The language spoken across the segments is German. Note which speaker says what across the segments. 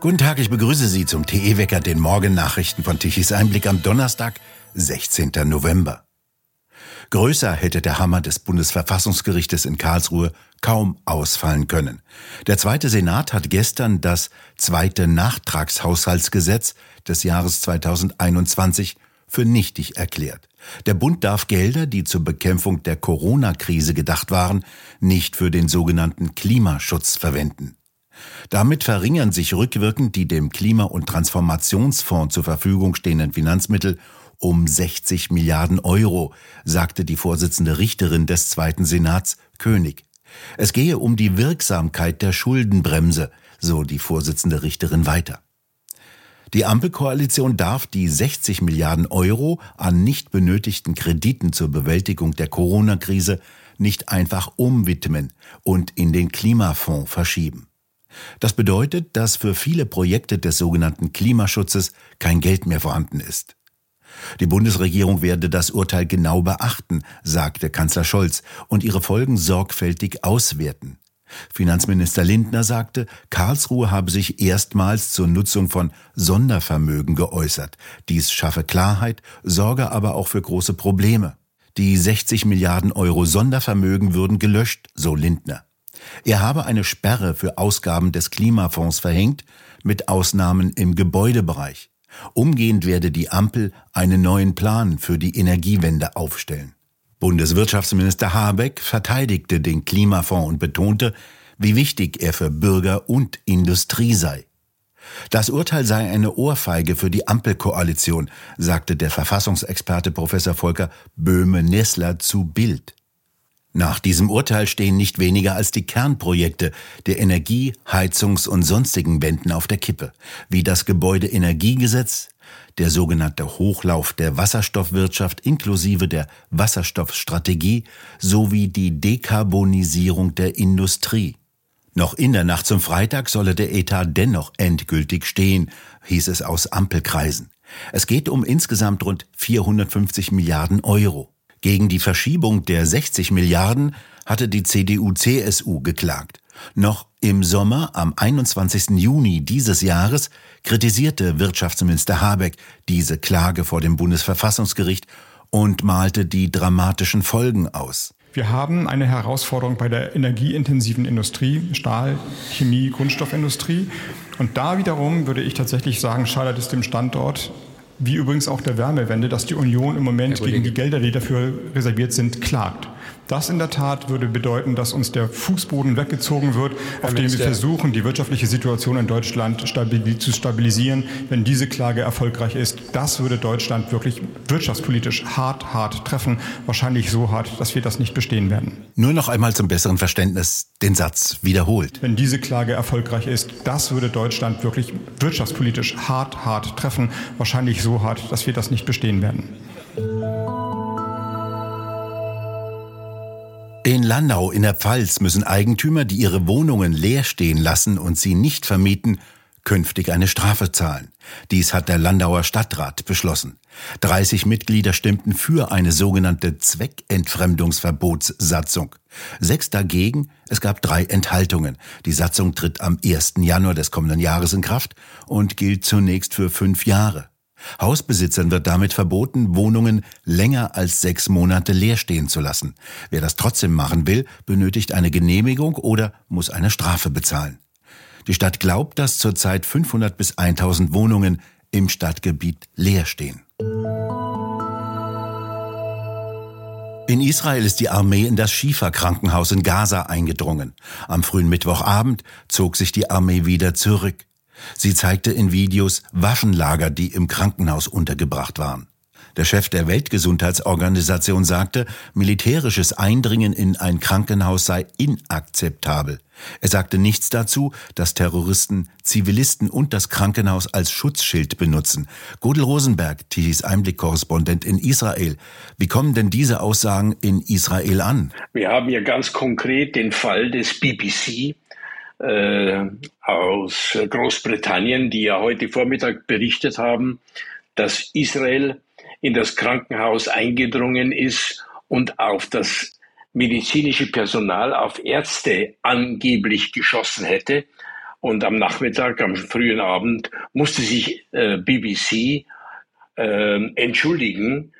Speaker 1: Guten Tag, ich begrüße Sie zum TE-Wecker, den Morgennachrichten von Tichys Einblick am Donnerstag, 16. November. Größer hätte der Hammer des Bundesverfassungsgerichtes in Karlsruhe kaum ausfallen können. Der zweite Senat hat gestern das zweite Nachtragshaushaltsgesetz des Jahres 2021 für nichtig erklärt. Der Bund darf Gelder, die zur Bekämpfung der Corona-Krise gedacht waren, nicht für den sogenannten Klimaschutz verwenden. Damit verringern sich rückwirkend die dem Klima- und Transformationsfonds zur Verfügung stehenden Finanzmittel um 60 Milliarden Euro, sagte die Vorsitzende Richterin des Zweiten Senats König. Es gehe um die Wirksamkeit der Schuldenbremse, so die Vorsitzende Richterin weiter. Die Ampelkoalition darf die 60 Milliarden Euro an nicht benötigten Krediten zur Bewältigung der Corona-Krise nicht einfach umwidmen und in den Klimafonds verschieben. Das bedeutet, dass für viele Projekte des sogenannten Klimaschutzes kein Geld mehr vorhanden ist. Die Bundesregierung werde das Urteil genau beachten, sagte Kanzler Scholz, und ihre Folgen sorgfältig auswerten. Finanzminister Lindner sagte, Karlsruhe habe sich erstmals zur Nutzung von Sondervermögen geäußert. Dies schaffe Klarheit, sorge aber auch für große Probleme. Die 60 Milliarden Euro Sondervermögen würden gelöscht, so Lindner. Er habe eine Sperre für Ausgaben des Klimafonds verhängt, mit Ausnahmen im Gebäudebereich. Umgehend werde die Ampel einen neuen Plan für die Energiewende aufstellen. Bundeswirtschaftsminister Habeck verteidigte den Klimafonds und betonte, wie wichtig er für Bürger und Industrie sei. Das Urteil sei eine Ohrfeige für die Ampelkoalition, sagte der Verfassungsexperte Professor Volker Böhme-Nessler zu Bild. Nach diesem Urteil stehen nicht weniger als die Kernprojekte der Energie-, Heizungs- und sonstigen Wänden auf der Kippe, wie das Gebäudeenergiegesetz, der sogenannte Hochlauf der Wasserstoffwirtschaft inklusive der Wasserstoffstrategie sowie die Dekarbonisierung der Industrie. Noch in der Nacht zum Freitag solle der Etat dennoch endgültig stehen, hieß es aus Ampelkreisen. Es geht um insgesamt rund 450 Milliarden Euro. Gegen die Verschiebung der 60 Milliarden hatte die CDU-CSU geklagt. Noch im Sommer, am 21. Juni dieses Jahres, kritisierte Wirtschaftsminister Habeck diese Klage vor dem Bundesverfassungsgericht und malte die dramatischen Folgen aus.
Speaker 2: Wir haben eine Herausforderung bei der energieintensiven Industrie, Stahl, Chemie, Kunststoffindustrie. Und da wiederum würde ich tatsächlich sagen, schadet es dem Standort wie übrigens auch der Wärmewende, dass die Union im Moment gegen die Gelder, die dafür reserviert sind, klagt. Das in der Tat würde bedeuten, dass uns der Fußboden weggezogen wird, auf dem wir versuchen, die wirtschaftliche Situation in Deutschland zu stabilisieren. Wenn diese Klage erfolgreich ist, das würde Deutschland wirklich wirtschaftspolitisch hart, hart treffen. Wahrscheinlich so hart, dass wir das nicht bestehen werden.
Speaker 1: Nur noch einmal zum besseren Verständnis den Satz wiederholt.
Speaker 2: Wenn diese Klage erfolgreich ist, das würde Deutschland wirklich wirtschaftspolitisch hart, hart treffen. Wahrscheinlich so hart, dass wir das nicht bestehen werden.
Speaker 1: In Landau in der Pfalz müssen Eigentümer, die ihre Wohnungen leer stehen lassen und sie nicht vermieten, künftig eine Strafe zahlen. Dies hat der Landauer Stadtrat beschlossen. 30 Mitglieder stimmten für eine sogenannte Zweckentfremdungsverbotssatzung. Sechs dagegen, es gab drei Enthaltungen. Die Satzung tritt am 1. Januar des kommenden Jahres in Kraft und gilt zunächst für fünf Jahre. Hausbesitzern wird damit verboten, Wohnungen länger als sechs Monate leer stehen zu lassen. Wer das trotzdem machen will, benötigt eine Genehmigung oder muss eine Strafe bezahlen. Die Stadt glaubt, dass zurzeit 500 bis 1000 Wohnungen im Stadtgebiet leer stehen. In Israel ist die Armee in das Schifa-Krankenhaus in Gaza eingedrungen. Am frühen Mittwochabend zog sich die Armee wieder zurück. Sie zeigte in Videos Waffenlager, die im Krankenhaus untergebracht waren. Der Chef der Weltgesundheitsorganisation sagte, militärisches Eindringen in ein Krankenhaus sei inakzeptabel. Er sagte nichts dazu, dass Terroristen Zivilisten und das Krankenhaus als Schutzschild benutzen. Gudel Rosenberg, Tichys Einblick-Korrespondent in Israel. Wie kommen denn diese Aussagen in Israel an?
Speaker 3: Wir haben hier ganz konkret den Fall des BBC, äh, aus Großbritannien, die ja heute Vormittag berichtet haben, dass Israel in das Krankenhaus eingedrungen ist und auf das medizinische Personal, auf Ärzte angeblich geschossen hätte. Und am Nachmittag, am frühen Abend, musste sich äh, BBC äh, entschuldigen,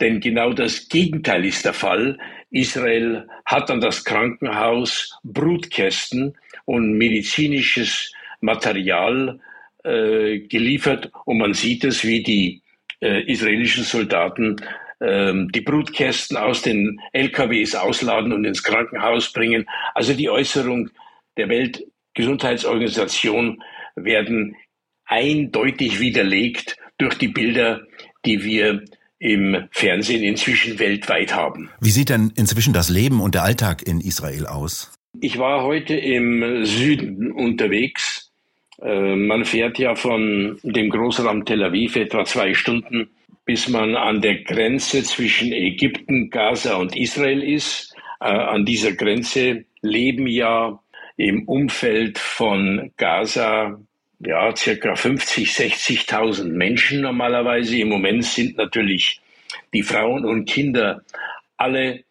Speaker 3: denn genau das Gegenteil ist der Fall. Israel hat an das Krankenhaus Brutkästen und medizinisches Material äh, geliefert und man sieht es, wie die äh, israelischen Soldaten äh, die Brutkästen aus den LKWs ausladen und ins Krankenhaus bringen. Also die Äußerung der Weltgesundheitsorganisation werden eindeutig widerlegt durch die Bilder, die wir im Fernsehen inzwischen weltweit haben.
Speaker 1: Wie sieht denn inzwischen das Leben und der Alltag in Israel aus?
Speaker 3: Ich war heute im Süden unterwegs. Äh, man fährt ja von dem Großraum Tel Aviv etwa zwei Stunden, bis man an der Grenze zwischen Ägypten, Gaza und Israel ist. Äh, an dieser Grenze leben ja im Umfeld von Gaza ja, circa 50, 60.000 Menschen normalerweise. Im Moment sind natürlich die Frauen und Kinder alle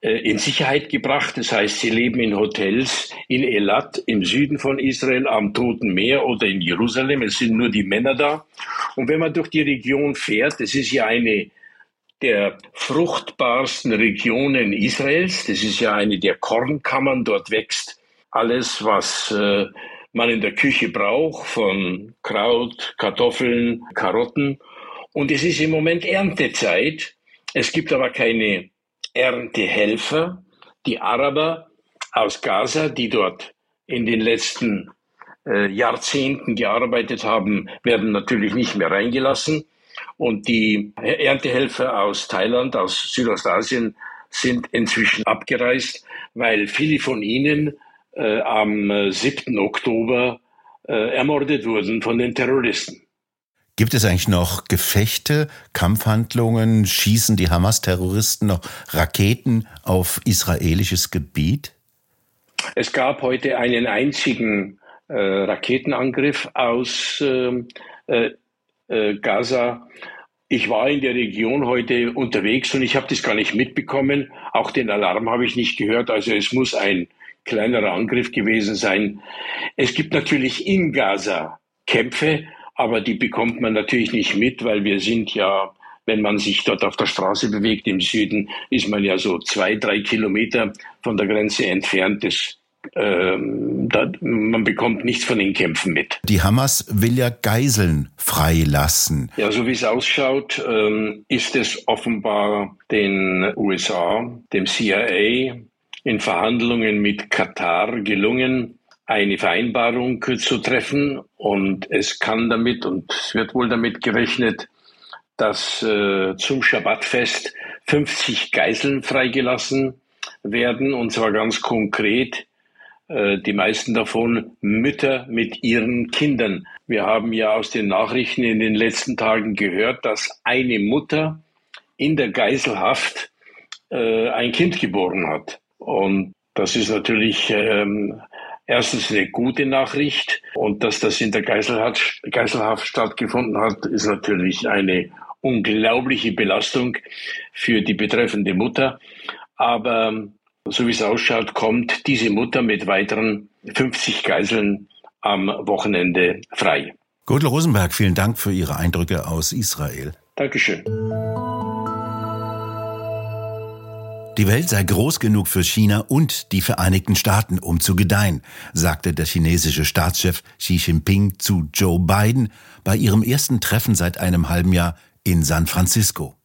Speaker 3: in Sicherheit gebracht. Das heißt, sie leben in Hotels in Elat im Süden von Israel am Toten Meer oder in Jerusalem. Es sind nur die Männer da. Und wenn man durch die Region fährt, das ist ja eine der fruchtbarsten Regionen Israels. Das ist ja eine der Kornkammern. Dort wächst alles, was äh, man in der Küche braucht, von Kraut, Kartoffeln, Karotten. Und es ist im Moment Erntezeit. Es gibt aber keine Erntehelfer. Die Araber aus Gaza, die dort in den letzten äh, Jahrzehnten gearbeitet haben, werden natürlich nicht mehr reingelassen. Und die Erntehelfer aus Thailand, aus Südostasien sind inzwischen abgereist, weil viele von ihnen äh, am 7. Äh, Oktober äh, ermordet wurden von den Terroristen.
Speaker 1: Gibt es eigentlich noch Gefechte, Kampfhandlungen? Schießen die Hamas-Terroristen noch Raketen auf israelisches Gebiet?
Speaker 3: Es gab heute einen einzigen äh, Raketenangriff aus ähm, äh, äh, Gaza. Ich war in der Region heute unterwegs und ich habe das gar nicht mitbekommen. Auch den Alarm habe ich nicht gehört. Also es muss ein kleinerer Angriff gewesen sein. Es gibt natürlich in Gaza Kämpfe, aber die bekommt man natürlich nicht mit, weil wir sind ja, wenn man sich dort auf der Straße bewegt im Süden, ist man ja so zwei, drei Kilometer von der Grenze entfernt. Das ähm, da, man bekommt nichts von den Kämpfen mit.
Speaker 1: Die Hamas will ja Geiseln freilassen.
Speaker 3: Ja, so wie es ausschaut, ähm, ist es offenbar den USA, dem CIA, in Verhandlungen mit Katar gelungen, eine Vereinbarung zu treffen. Und es kann damit und es wird wohl damit gerechnet, dass äh, zum Schabbatfest 50 Geiseln freigelassen werden. Und zwar ganz konkret äh, die meisten davon Mütter mit ihren Kindern. Wir haben ja aus den Nachrichten in den letzten Tagen gehört, dass eine Mutter in der Geiselhaft äh, ein Kind geboren hat. Und das ist natürlich ähm, erstens eine gute Nachricht. Und dass das in der Geiselhaft, Geiselhaft stattgefunden hat, ist natürlich eine unglaubliche Belastung für die betreffende Mutter. Aber so wie es ausschaut, kommt diese Mutter mit weiteren 50 Geiseln am Wochenende frei.
Speaker 1: Gudel Rosenberg, vielen Dank für Ihre Eindrücke aus Israel.
Speaker 3: Dankeschön.
Speaker 1: Die Welt sei groß genug für China und die Vereinigten Staaten, um zu gedeihen, sagte der chinesische Staatschef Xi Jinping zu Joe Biden bei ihrem ersten Treffen seit einem halben Jahr in San Francisco.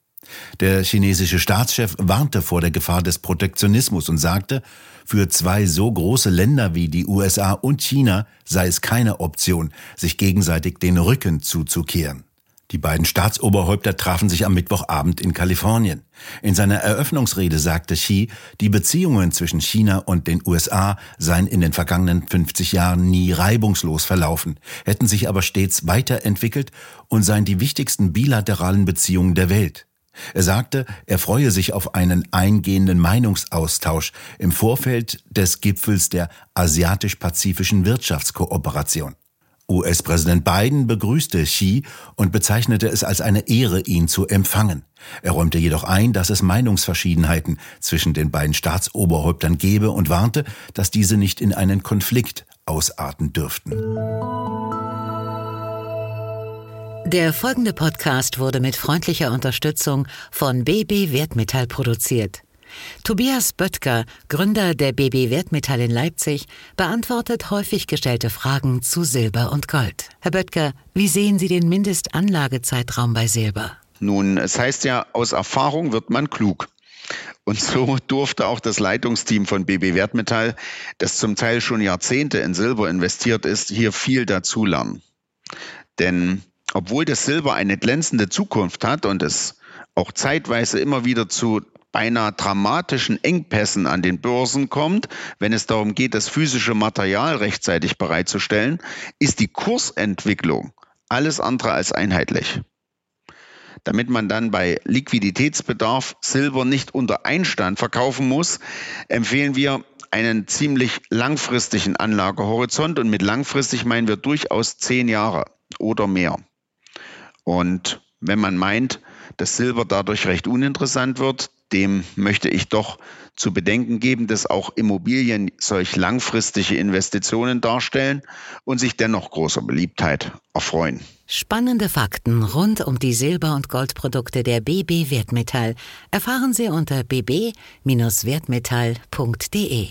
Speaker 1: Der chinesische Staatschef warnte vor der Gefahr des Protektionismus und sagte, für zwei so große Länder wie die USA und China sei es keine Option, sich gegenseitig den Rücken zuzukehren. Die beiden Staatsoberhäupter trafen sich am Mittwochabend in Kalifornien. In seiner Eröffnungsrede sagte Xi, die Beziehungen zwischen China und den USA seien in den vergangenen 50 Jahren nie reibungslos verlaufen, hätten sich aber stets weiterentwickelt und seien die wichtigsten bilateralen Beziehungen der Welt. Er sagte, er freue sich auf einen eingehenden Meinungsaustausch im Vorfeld des Gipfels der Asiatisch-Pazifischen Wirtschaftskooperation. US-Präsident Biden begrüßte Xi und bezeichnete es als eine Ehre, ihn zu empfangen. Er räumte jedoch ein, dass es Meinungsverschiedenheiten zwischen den beiden Staatsoberhäuptern gebe und warnte, dass diese nicht in einen Konflikt ausarten dürften.
Speaker 4: Der folgende Podcast wurde mit freundlicher Unterstützung von BB Wertmetall produziert. Tobias Böttger, Gründer der BB Wertmetall in Leipzig, beantwortet häufig gestellte Fragen zu Silber und Gold. Herr Böttger, wie sehen Sie den Mindestanlagezeitraum bei Silber?
Speaker 5: Nun, es heißt ja, aus Erfahrung wird man klug. Und so durfte auch das Leitungsteam von BB Wertmetall, das zum Teil schon Jahrzehnte in Silber investiert ist, hier viel dazulernen. Denn obwohl das Silber eine glänzende Zukunft hat und es auch zeitweise immer wieder zu beinahe dramatischen Engpässen an den Börsen kommt, wenn es darum geht, das physische Material rechtzeitig bereitzustellen, ist die Kursentwicklung alles andere als einheitlich. Damit man dann bei Liquiditätsbedarf Silber nicht unter Einstand verkaufen muss, empfehlen wir einen ziemlich langfristigen Anlagehorizont und mit langfristig meinen wir durchaus zehn Jahre oder mehr. Und wenn man meint, dass Silber dadurch recht uninteressant wird, dem möchte ich doch zu bedenken geben, dass auch Immobilien solch langfristige Investitionen darstellen und sich dennoch großer Beliebtheit erfreuen.
Speaker 4: Spannende Fakten rund um die Silber- und Goldprodukte der BB Wertmetall erfahren Sie unter bb-wertmetall.de.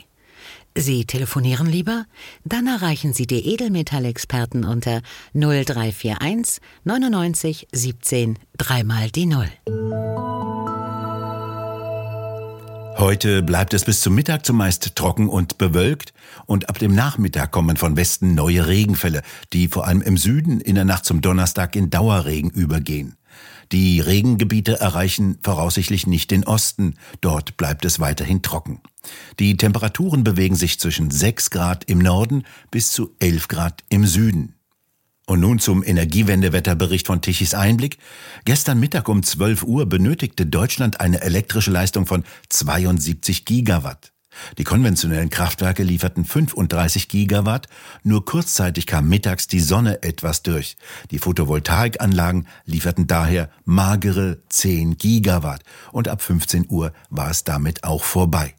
Speaker 4: Sie telefonieren lieber? Dann erreichen Sie die Edelmetallexperten unter 0341 99 17 dreimal die Null.
Speaker 1: Heute bleibt es bis zum Mittag zumeist trocken und bewölkt und ab dem Nachmittag kommen von Westen neue Regenfälle, die vor allem im Süden in der Nacht zum Donnerstag in Dauerregen übergehen. Die Regengebiete erreichen voraussichtlich nicht den Osten, dort bleibt es weiterhin trocken. Die Temperaturen bewegen sich zwischen 6 Grad im Norden bis zu 11 Grad im Süden. Und nun zum Energiewendewetterbericht von Tichys Einblick. Gestern Mittag um 12 Uhr benötigte Deutschland eine elektrische Leistung von 72 Gigawatt. Die konventionellen Kraftwerke lieferten 35 Gigawatt, nur kurzzeitig kam mittags die Sonne etwas durch. Die Photovoltaikanlagen lieferten daher magere 10 Gigawatt und ab 15 Uhr war es damit auch vorbei.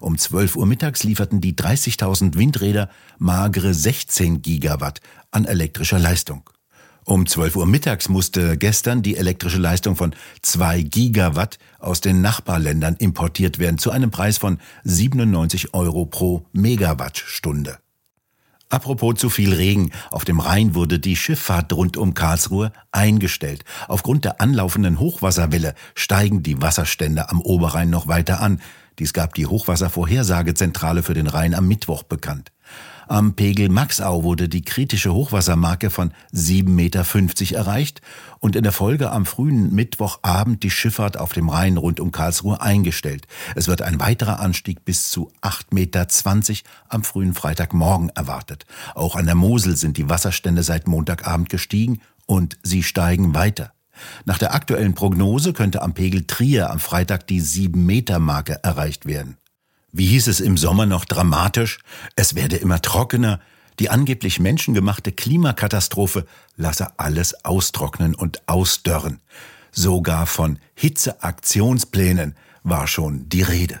Speaker 1: Um 12 Uhr mittags lieferten die 30.000 Windräder magere 16 Gigawatt an elektrischer Leistung. Um 12 Uhr mittags musste gestern die elektrische Leistung von 2 Gigawatt aus den Nachbarländern importiert werden zu einem Preis von 97 Euro pro Megawattstunde. Apropos zu viel Regen. Auf dem Rhein wurde die Schifffahrt rund um Karlsruhe eingestellt. Aufgrund der anlaufenden Hochwasserwelle steigen die Wasserstände am Oberrhein noch weiter an. Dies gab die Hochwasservorhersagezentrale für den Rhein am Mittwoch bekannt. Am Pegel Maxau wurde die kritische Hochwassermarke von 7,50 Meter erreicht und in der Folge am frühen Mittwochabend die Schifffahrt auf dem Rhein rund um Karlsruhe eingestellt. Es wird ein weiterer Anstieg bis zu 8,20 Meter am frühen Freitagmorgen erwartet. Auch an der Mosel sind die Wasserstände seit Montagabend gestiegen und sie steigen weiter. Nach der aktuellen Prognose könnte am Pegel Trier am Freitag die 7-Meter-Marke erreicht werden. Wie hieß es im Sommer noch dramatisch? Es werde immer trockener. Die angeblich menschengemachte Klimakatastrophe lasse alles austrocknen und ausdörren. Sogar von Hitzeaktionsplänen war schon die Rede.